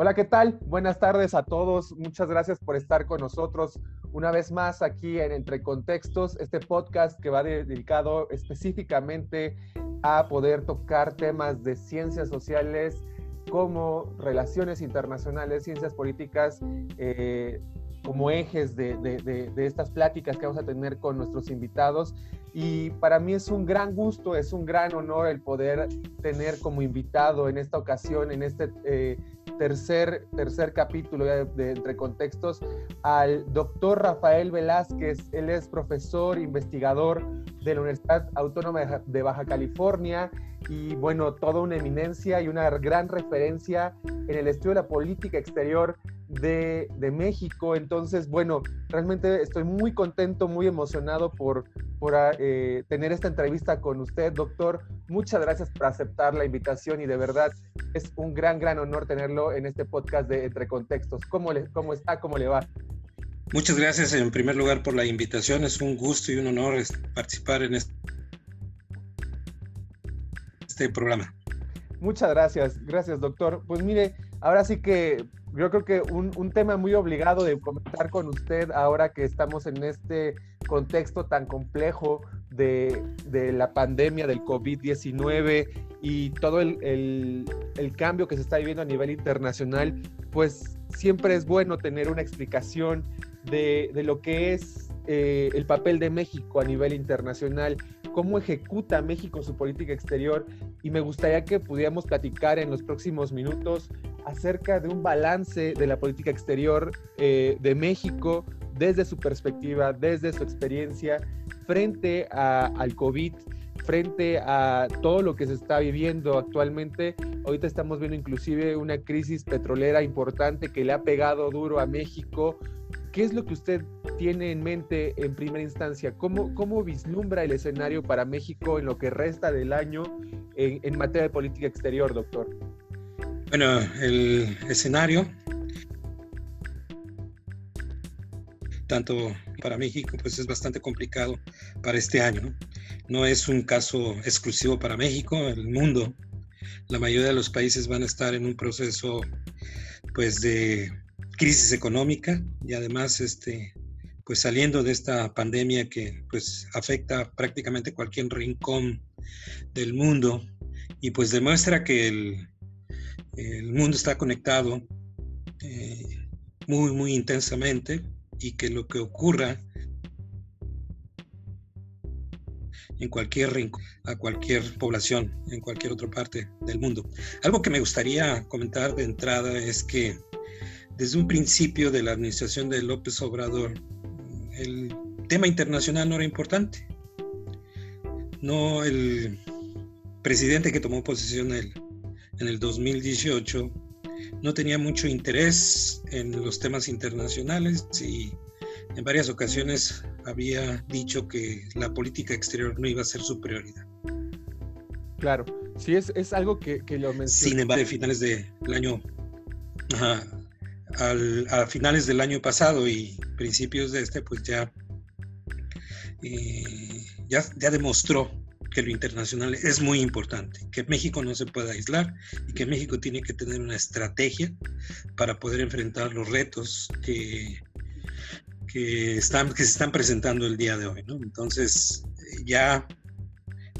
Hola, ¿qué tal? Buenas tardes a todos. Muchas gracias por estar con nosotros una vez más aquí en Entre Contextos, este podcast que va dedicado específicamente a poder tocar temas de ciencias sociales como relaciones internacionales, ciencias políticas, eh, como ejes de, de, estas pláticas que vamos a tener con nuestros invitados. Y para mí es un gran gusto, es un gran honor el poder tener como invitado en esta ocasión, en este eh, tercer, tercer capítulo de, Entre Contextos, al doctor Rafael Velázquez. Él es profesor, investigador de la Universidad Autónoma de Baja California y bueno, toda una eminencia y una gran referencia en el estudio de la política exterior de, México. Entonces, bueno, realmente estoy muy contento, muy emocionado por, por eh, tener esta entrevista con usted, doctor. Muchas gracias por aceptar la invitación y de verdad es un gran, gran honor tenerlo en este podcast de Entre Contextos. ¿Cómo, le, cómo está? ¿Cómo le va? Muchas gracias en primer lugar por la invitación. Es un gusto y un honor participar en este este programa. Muchas gracias, gracias doctor. Pues mire, ahora sí que yo creo que un, tema muy obligado de comentar con usted ahora que estamos en este contexto tan complejo de, la pandemia del COVID-19 y todo el, cambio que se está viviendo a nivel internacional, pues siempre es bueno tener una explicación de, lo que es eh, el papel de México a nivel internacional cómo ejecuta México su política exterior y me gustaría que pudiéramos platicar en los próximos minutos acerca de un balance de la política exterior eh, de México desde su perspectiva, desde su experiencia frente al COVID, frente a todo lo que se está viviendo actualmente. Ahorita estamos viendo inclusive una crisis petrolera importante que le ha pegado duro a México ¿Qué es lo que usted tiene en mente en primera instancia? ¿Cómo, cómo vislumbra el escenario para México en lo que resta del año en, materia de política exterior, doctor? Bueno, el escenario, tanto para México, pues es bastante complicado para este año. ¿no? es un caso exclusivo para México, el mundo, la mayoría de los países van a estar en un proceso pues de crisis económica y además este, pues saliendo de esta pandemia que pues afecta prácticamente cualquier rincón del mundo y pues demuestra que el, el mundo está conectado eh, muy muy intensamente y que lo que ocurra en cualquier rincón, a cualquier población, en cualquier otra parte del mundo. Algo que me gustaría comentar de entrada es que desde un principio de la administración de López Obrador, el tema internacional no era importante. No el presidente que tomó posesión en el 2018 no tenía mucho interés en los temas internacionales y en varias ocasiones había dicho que la política exterior no iba a ser su prioridad. Claro, sí, es, es algo que, que lo mencioné. Sin embargo, a finales del año a finales del año pasado y principios de este, pues ya, eh, ya, ya demostró que lo internacional es muy importante, que México no se puede aislar y que México tiene que tener una estrategia para poder enfrentar los retos que, que, están, que se están presentando el día de hoy. Entonces, ya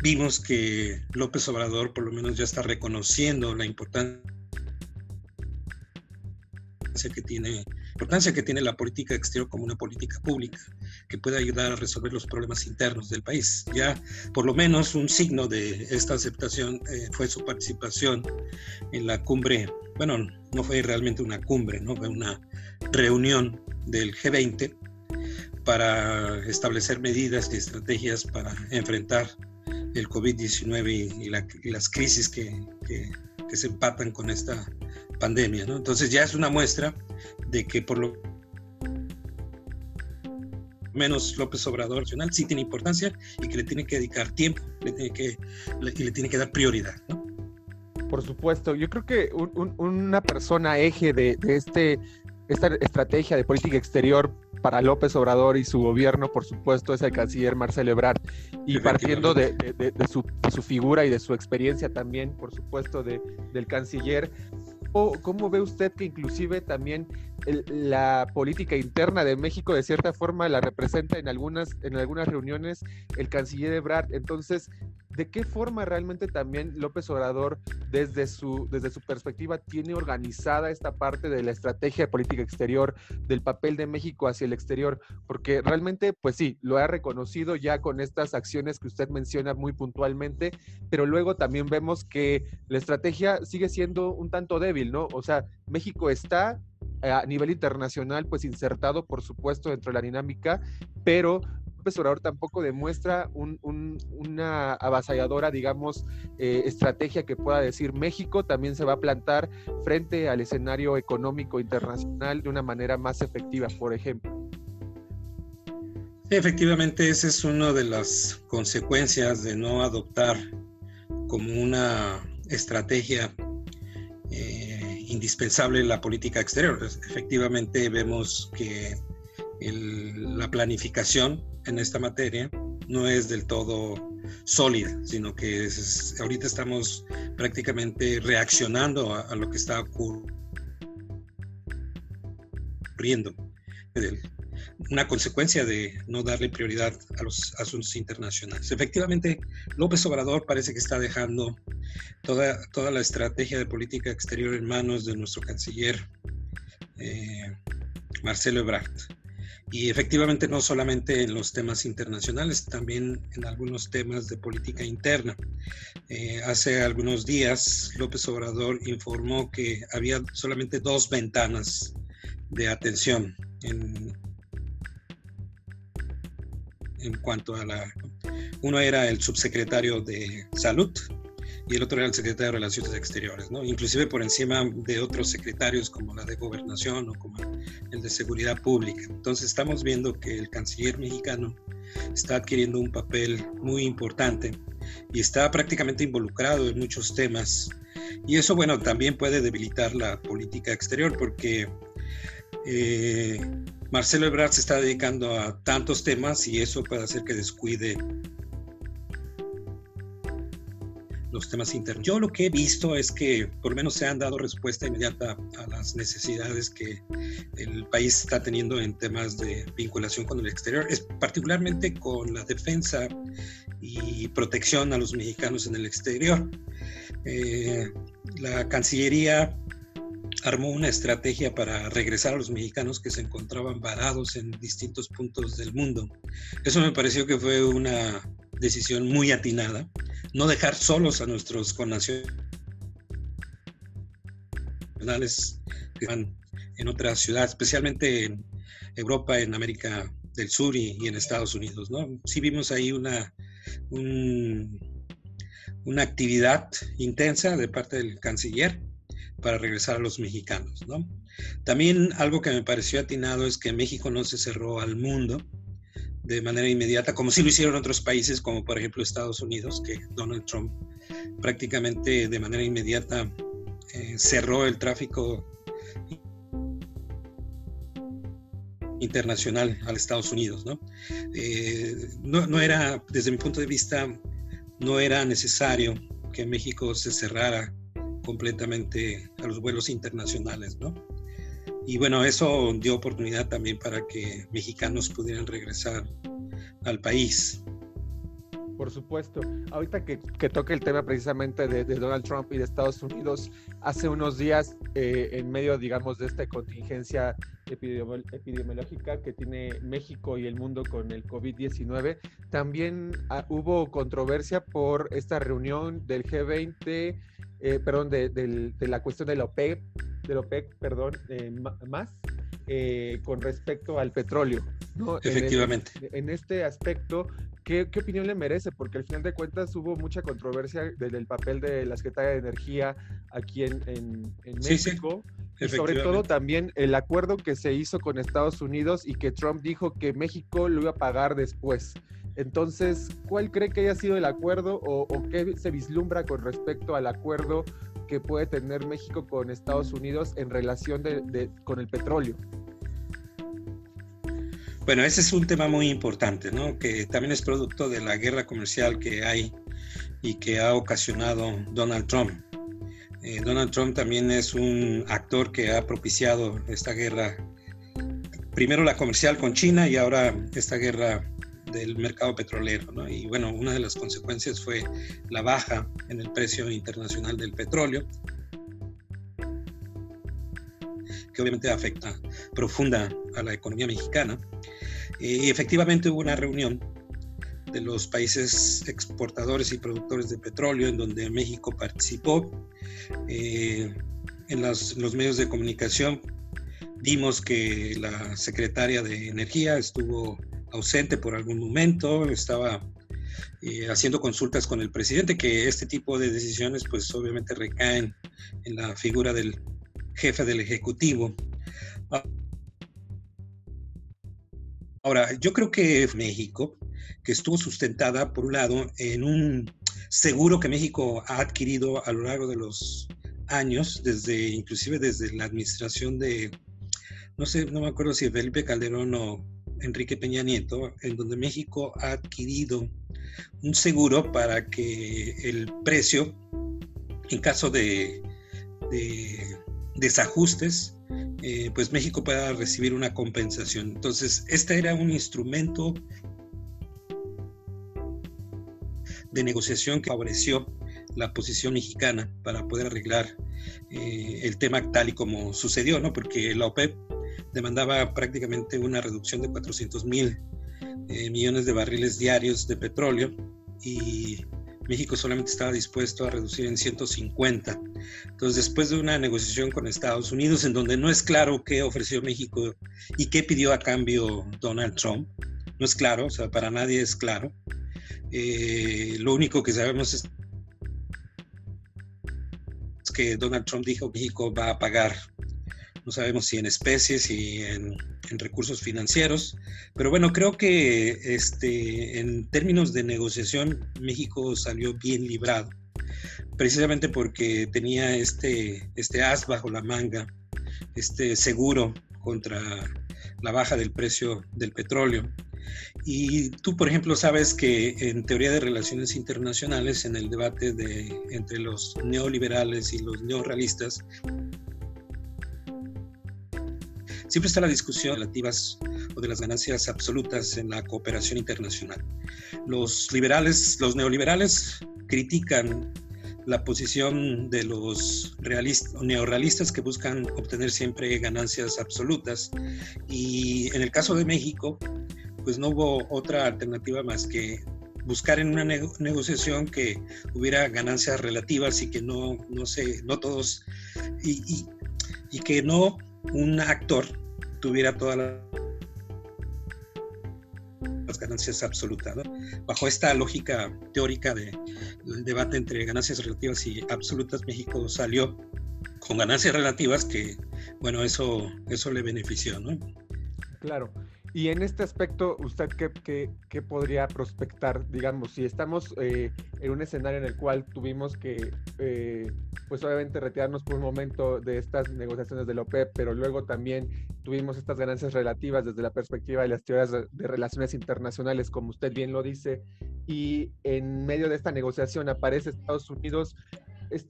vimos que López Obrador por lo menos ya está reconociendo la importancia que tiene, importancia que tiene la política exterior como una política pública que puede ayudar a resolver los problemas internos del país. Ya por lo menos un signo de esta aceptación eh, fue su participación en la cumbre, bueno, no fue realmente una cumbre, ¿no? fue una reunión del G20 para establecer medidas y estrategias para enfrentar el COVID-19 y, las crisis que, que, que se empatan con esta pandemia, ¿no? Entonces ya es una muestra de que por lo menos López Obrador nacional sí tiene importancia y que le tiene que dedicar tiempo le tiene que, y le tiene que dar prioridad, ¿no? Por supuesto, yo creo que una persona eje de, este, esta estrategia de política exterior para López Obrador y su gobierno, por supuesto, es el canciller Marcelo Ebrard. Y partiendo de, su, figura y de su experiencia también, por supuesto, del canciller, ¿Cómo, ve usted que inclusive también la política interna de México de cierta forma la representa en algunas, en algunas reuniones el canciller Ebrard? Entonces, ¿de qué forma realmente también López Obrador, desde su, desde su perspectiva, tiene organizada esta parte de la estrategia de política exterior, del papel de México hacia el exterior? Porque realmente, pues sí, lo ha reconocido ya con estas acciones que usted menciona muy puntualmente, pero luego también vemos que la estrategia sigue siendo un tanto débil, ¿no? O sea, México está eh, a nivel internacional, pues insertado, por supuesto, dentro de la dinámica, pero López tampoco demuestra una avasalladora, digamos, eh, estrategia que pueda decir México también se va a plantar frente al escenario económico internacional de una manera más efectiva, por ejemplo. efectivamente, esa es una de las consecuencias de no adoptar como una estrategia eh, indispensable la política exterior. Efectivamente, vemos que la planificación en esta materia no es del todo sólida, sino que ahorita estamos prácticamente reaccionando a, lo que está ocurriendo. Una consecuencia de no darle prioridad a los asuntos internacionales. Efectivamente, López Obrador parece que está dejando toda, toda la estrategia de política exterior en manos de nuestro canciller eh, Marcelo Ebrard y efectivamente no solamente en los temas internacionales, también en algunos temas de política interna. Eh, hace algunos días López Obrador informó que había solamente dos ventanas de atención en, en cuanto a la... Uno era el subsecretario de salud y el otro era el secretario de Relaciones Exteriores, ¿no? inclusive por encima de otros secretarios como la de Gobernación o como el de Seguridad Pública. Entonces estamos viendo que el canciller mexicano está adquiriendo un papel muy importante y está prácticamente involucrado en muchos temas. Y eso, bueno, también puede debilitar la política exterior porque eh, Marcelo Ebrard se está dedicando a tantos temas y eso puede hacer que descuide los temas internos. Yo lo que he visto es que por lo menos se han dado respuesta inmediata a las necesidades que el país está teniendo en temas de vinculación con el exterior, es particularmente con la defensa y protección a los mexicanos en el exterior. Eh, la Cancillería armó una estrategia para regresar a los mexicanos que se encontraban varados en distintos puntos del mundo. Eso me pareció que fue una decisión muy atinada, no dejar solos a nuestros connacionales que van en otras ciudades, especialmente en Europa, en América del Sur y, en Estados Unidos. ¿no? Sí vimos ahí una, una actividad intensa de parte del canciller para regresar a los mexicanos. ¿no? También algo que me pareció atinado es que México no se cerró al mundo de manera inmediata, como sí lo hicieron otros países, como por ejemplo Estados Unidos, que Donald Trump prácticamente de manera inmediata eh, cerró el tráfico internacional al Estados Unidos. ¿no? Eh, no, no era, desde mi punto de vista, no era necesario que México se cerrara completamente a los vuelos internacionales, ¿no? Y bueno, eso dio oportunidad también para que mexicanos pudieran regresar al país. Por supuesto. Ahorita que, que toque el tema precisamente de, Donald Trump y de Estados Unidos, hace unos días, eh, en medio, digamos, de esta contingencia epidemiológica que tiene México y el mundo con el COVID-19, también ah, hubo controversia por esta reunión del G20 eh, perdón, de, de, la cuestión de la OPEC, de la OPEC, perdón, eh, más eh, con respecto al petróleo. ¿no? Efectivamente. En, este aspecto, ¿qué, ¿qué, opinión le merece? Porque al final de cuentas hubo mucha controversia del, papel de la Secretaría de Energía aquí en, en, México. Y sobre todo también el acuerdo que se hizo con Estados Unidos y que Trump dijo que México lo iba a pagar después. Entonces, ¿cuál cree que haya sido el acuerdo o, qué se vislumbra con respecto al acuerdo que puede tener México con Estados Unidos en relación con el petróleo? Bueno, ese es un tema muy importante, ¿no? Que también es producto de la guerra comercial que hay y que ha ocasionado Donald Trump. Eh, Donald Trump también es un actor que ha propiciado esta guerra, primero la comercial con China y ahora esta guerra del mercado petrolero. ¿no? Y bueno, una de las consecuencias fue la baja en el precio internacional del petróleo, que obviamente afecta profunda a la economía mexicana. Y efectivamente hubo una reunión de los países exportadores y productores de petróleo en donde México participó. Eh, en los medios de comunicación vimos que la secretaria de Energía estuvo ausente por algún momento, estaba eh, haciendo consultas con el presidente, que este tipo de decisiones pues obviamente recaen en la figura del jefe del Ejecutivo. Ahora, yo creo que México, que estuvo sustentada, por un lado, en un seguro que México ha adquirido a lo largo de los años, desde inclusive desde la administración de, no sé, no me acuerdo si Felipe Calderón o Enrique Peña Nieto, en donde México ha adquirido un seguro para que el precio, en caso de, desajustes, eh, pues México pueda recibir una compensación. Entonces, este era un instrumento de negociación que favoreció la posición mexicana para poder arreglar eh, el tema tal y como sucedió, ¿no? Porque la OPEP demandaba prácticamente una reducción de 400 mil eh, millones de barriles diarios de petróleo y México solamente estaba dispuesto a reducir en 150. Entonces, después de una negociación con Estados Unidos, en donde no es claro qué ofreció México y qué pidió a cambio Donald Trump, no es claro, o sea, para nadie es claro. Eh, lo único que sabemos es que Donald Trump dijo México va a pagar no sabemos si en especies y en, recursos financieros, pero bueno, creo que este, en términos de negociación México salió bien librado, precisamente porque tenía este, este as bajo la manga, este seguro contra la baja del precio del petróleo. Y tú, por ejemplo, sabes que en teoría de relaciones internacionales, en el debate de, entre los neoliberales y los neorrealistas, Siempre está la discusión relativas o de las ganancias absolutas en la cooperación internacional. Los liberales, los neoliberales critican la posición de los realistas, neorrealistas que buscan obtener siempre ganancias absolutas y en el caso de México pues no hubo otra alternativa más que buscar en una negociación que hubiera ganancias relativas y que no, no sé, no todos, y, y que no un actor tuviera todas las ganancias absolutas. Bajo esta lógica teórica de, del debate entre ganancias relativas y absolutas, México salió con ganancias relativas que, bueno, eso, eso le benefició, ¿no? Claro. Y en este aspecto, ¿usted qué, qué, podría prospectar? Digamos, si estamos eh, en un escenario en el cual tuvimos que, eh, pues obviamente retirarnos por un momento de estas negociaciones de la OPEP, pero luego también tuvimos estas ganancias relativas desde la perspectiva de las teorías de relaciones internacionales, como usted bien lo dice, y en medio de esta negociación aparece Estados Unidos es,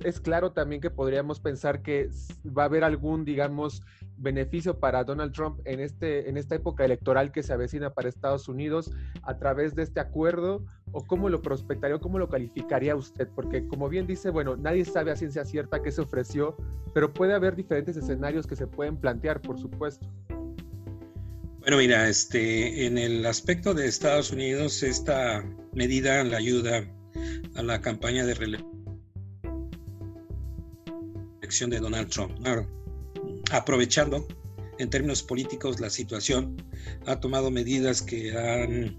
es, claro también que podríamos pensar que va a haber algún, digamos, beneficio para Donald Trump en, este, en esta época electoral que se avecina para Estados Unidos a través de este acuerdo, o cómo lo prospectaría, o cómo lo calificaría usted, porque como bien dice, bueno, nadie sabe a ciencia cierta qué se ofreció, pero puede haber diferentes escenarios que se pueden plantear, por supuesto. Bueno, mira, este, en el aspecto de Estados Unidos, esta medida la ayuda a la campaña de de Donald Trump. Aprovechando en términos políticos la situación, ha tomado medidas que han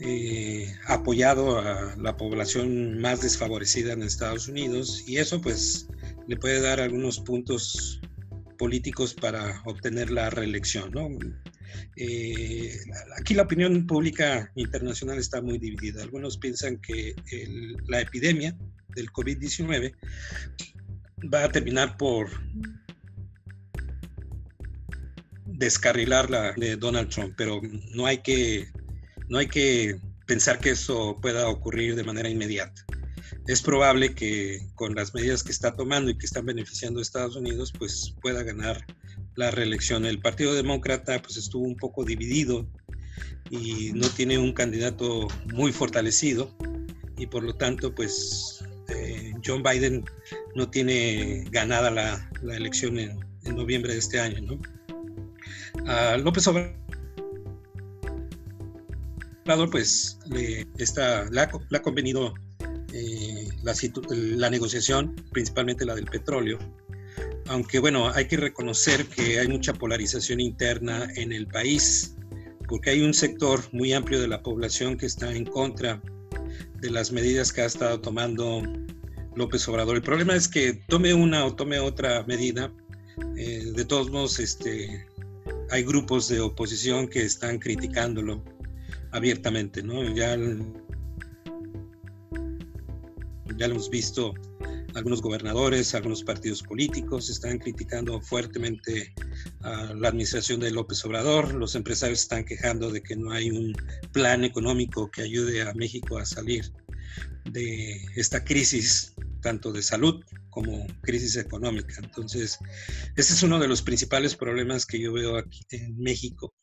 eh, apoyado a la población más desfavorecida en Estados Unidos y eso pues le puede dar algunos puntos políticos para obtener la reelección. Eh, aquí la opinión pública internacional está muy dividida. Algunos piensan que la epidemia del COVID-19 va a terminar por descarrilar la de Donald Trump, pero no hay que, no hay que pensar que eso pueda ocurrir de manera inmediata. es probable que con las medidas que está tomando y que están beneficiando a Estados Unidos, pues pueda ganar la reelección. El Partido Demócrata pues estuvo un poco dividido y no tiene un candidato muy fortalecido y por lo tanto pues John Biden no tiene ganada la, elección en, noviembre de este año. ¿no? López Obrador pues le, está, le, ha, convenido eh, la, la negociación, principalmente la del petróleo, aunque bueno, hay que reconocer que hay mucha polarización interna en el país, porque hay un sector muy amplio de la población que está en contra de las medidas que ha estado tomando López Obrador. El problema es que tome una o tome otra medida, eh, de todos modos, este, hay grupos de oposición que están criticándolo abiertamente, ¿no? Ya, ya lo hemos visto algunos gobernadores, algunos partidos políticos están criticando fuertemente a la administración de López Obrador, los empresarios están quejando de que no hay un plan económico que ayude a México a salir de esta crisis, tanto de salud como crisis económica. Entonces, ese es uno de los principales problemas que yo veo aquí en México,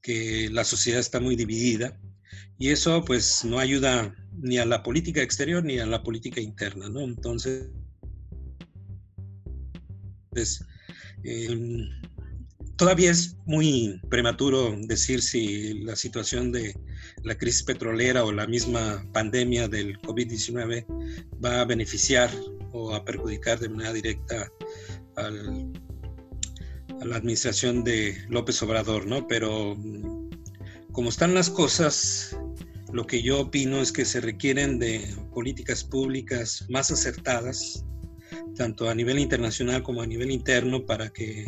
que la sociedad está muy dividida y eso pues no ayuda ni a la política exterior ni a la política interna, ¿no? Entonces, pues, em, todavía es muy prematuro decir si la situación de la crisis petrolera o la misma pandemia del COVID-19 va a beneficiar o a perjudicar de manera directa a la administración de López Obrador, ¿no? Pero como están las cosas, lo que yo opino es que se requieren de políticas públicas más acertadas, tanto a nivel internacional como a nivel interno, para que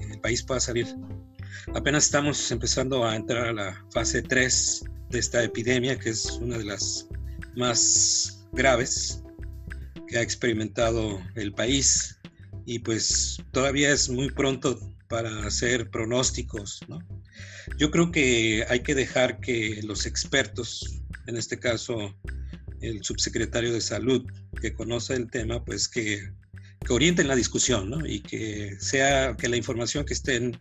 el país pueda salir. Apenas estamos empezando a entrar a la fase 3 de esta epidemia, que es una de las más graves que ha experimentado el país. Y pues todavía es muy pronto para hacer pronósticos, ¿no? Yo creo que hay que dejar que los expertos, en este caso el subsecretario de salud que conoce el tema, pues que, que orienten la discusión, ¿no? Y que sea que la información que estén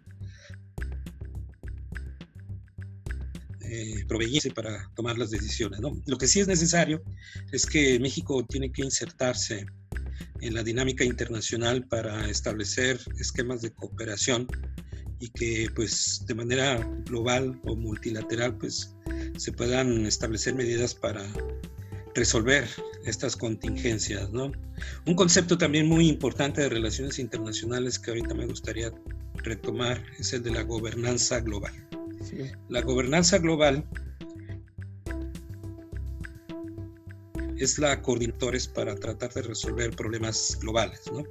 eh, para tomar las decisiones. ¿no? Lo que sí es necesario es que México tiene que insertarse en la dinámica internacional para establecer esquemas de cooperación y que pues de manera global o multilateral pues se puedan establecer medidas para resolver estas contingencias. Un concepto también muy importante de relaciones internacionales que ahorita me gustaría retomar es el de la gobernanza global. La gobernanza global es la coordinadores para tratar de resolver problemas globales, ¿no?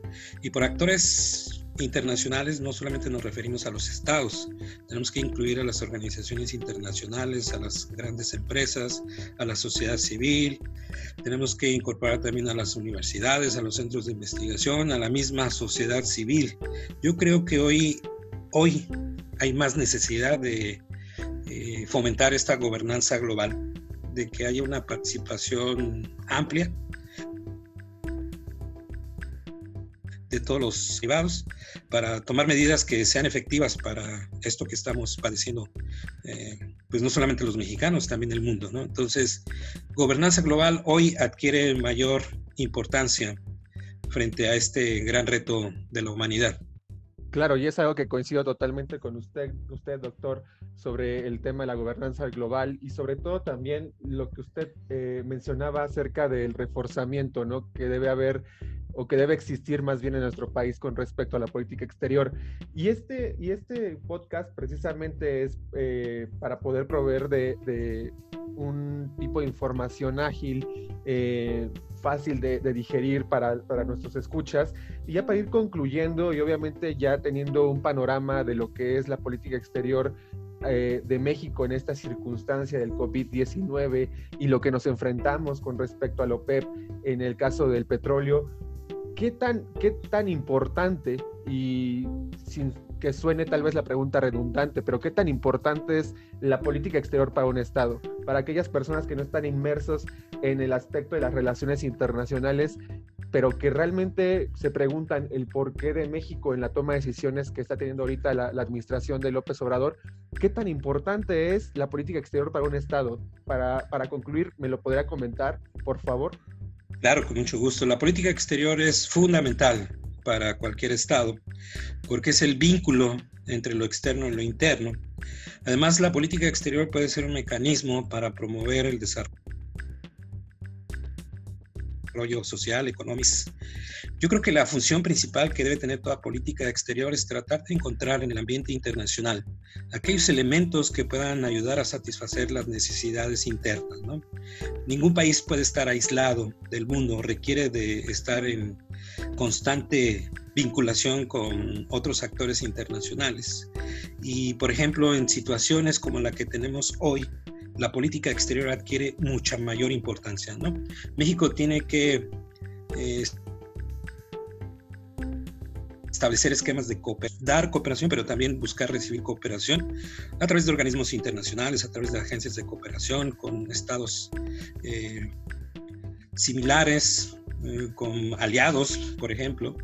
Y por actores internacionales no solamente nos referimos a los estados, tenemos que incluir a las organizaciones internacionales, a las grandes empresas, a la sociedad civil, tenemos que incorporar también a las universidades, a los centros de investigación, a la misma sociedad civil. Yo creo que hoy, hoy hay más necesidad de eh, fomentar esta gobernanza global, de que haya una participación amplia de todos los privados para tomar medidas que sean efectivas para esto que estamos padeciendo, eh, pues no solamente los mexicanos, también el mundo. Entonces, gobernanza global hoy adquiere mayor importancia frente a este gran reto de la humanidad. Claro, y es algo que coincido totalmente con usted, usted, doctor, sobre el tema de la gobernanza global y sobre todo también lo que usted eh, mencionaba acerca del reforzamiento, ¿no? Que debe haber o que debe existir más bien en nuestro país con respecto a la política exterior. Y este, y este podcast precisamente es eh, para poder proveer de, un tipo de información ágil, eh, fácil de, digerir para, para, nuestros escuchas. Y ya para ir concluyendo y obviamente ya teniendo un panorama de lo que es la política exterior eh, de México en esta circunstancia del COVID-19 y lo que nos enfrentamos con respecto al OPEP en el caso del petróleo, ¿qué tan, qué tan importante, y sin que suene tal vez la pregunta redundante, pero qué tan importante es la política exterior para un Estado? para aquellas personas que no están inmersos en el aspecto de las relaciones internacionales, pero que realmente se preguntan el porqué de México en la toma de decisiones que está teniendo ahorita la, administración de López Obrador, ¿qué tan importante es la política exterior para un Estado? Para, para concluir, ¿me lo podría comentar, por favor? Claro, con mucho gusto. La política exterior es fundamental para cualquier Estado porque es el vínculo entre lo externo y lo interno. Además, la política exterior puede ser un mecanismo para promover el desarrollo social, económico. Yo creo que la función principal que debe tener toda política exterior es tratar de encontrar en el ambiente internacional aquellos elementos que puedan ayudar a satisfacer las necesidades internas. Ningún país puede estar aislado del mundo, requiere de estar en constante vinculación con otros actores internacionales. Y, por ejemplo, en situaciones como la que tenemos hoy, la política exterior adquiere mucha mayor importancia. ¿no? México tiene que eh, establecer esquemas de cooperación, dar cooperación, pero también buscar recibir cooperación a través de organismos internacionales, a través de agencias de cooperación, con estados eh, similares, eh, con aliados, por ejemplo,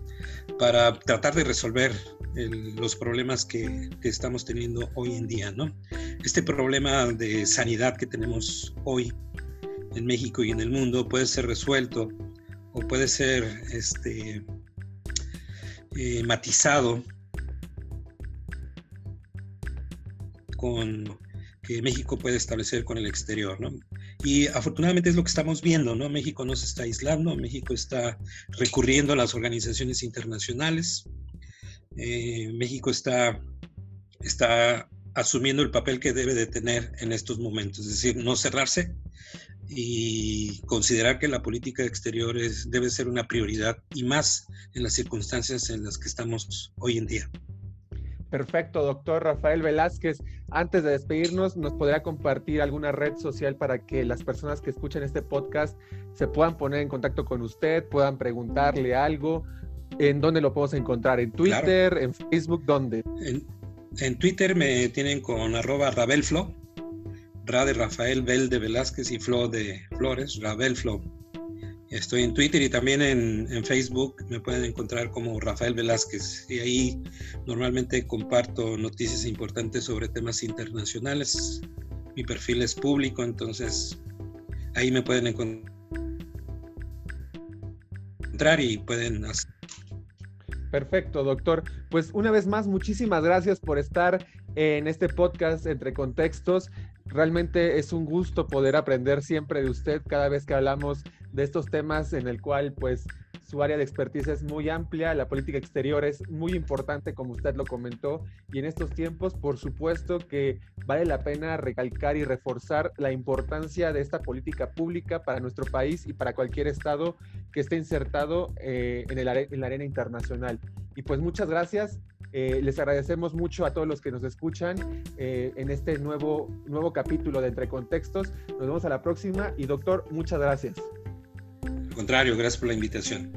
para tratar de resolver los problemas que, estamos teniendo hoy en día, ¿no? Este problema de sanidad que tenemos hoy en México y en el mundo puede ser resuelto o puede ser este, eh, matizado con que México puede establecer con el exterior, ¿no? Y afortunadamente es lo que estamos viendo, ¿no? México no se está aislando, México está recurriendo a las organizaciones internacionales, eh, México está, está asumiendo el papel que debe de tener en estos momentos, es decir, no cerrarse y considerar que la política exterior debe ser una prioridad y más en las circunstancias en las que estamos hoy en día. Perfecto, doctor Rafael Velázquez. Antes de despedirnos, ¿nos podría compartir alguna red social para que las personas que escuchen este podcast se puedan poner en contacto con usted, puedan preguntarle algo? ¿En dónde lo podemos encontrar? ¿En Twitter? ¿En Facebook? ¿Dónde? En, Twitter me tienen con arroba rabelflo, Ra de Rafael, Bel de Velázquez y Flo de Flores, Rabelflo. Estoy en Twitter y también en, Facebook me pueden encontrar como Rafael Velázquez y ahí normalmente comparto noticias importantes sobre temas internacionales. Mi perfil es público, entonces ahí me pueden encontrar y pueden hacer Perfecto, doctor. Pues una vez más, muchísimas gracias por estar en este podcast entre contextos. Realmente es un gusto poder aprender siempre de usted cada vez que hablamos de estos temas en el cual pues su área de expertise es muy amplia, la política exterior es muy importante, como usted lo comentó, y en estos tiempos, por supuesto que vale la pena recalcar y reforzar la importancia de esta política pública para nuestro país y para cualquier estado que esté insertado eh, en, el, en la arena internacional. Y pues muchas gracias. Eh, les agradecemos mucho a todos los que nos escuchan eh, en este nuevo, nuevo capítulo de Entre Contextos. Nos vemos a la próxima y doctor, muchas gracias contrario, gracias por la invitación.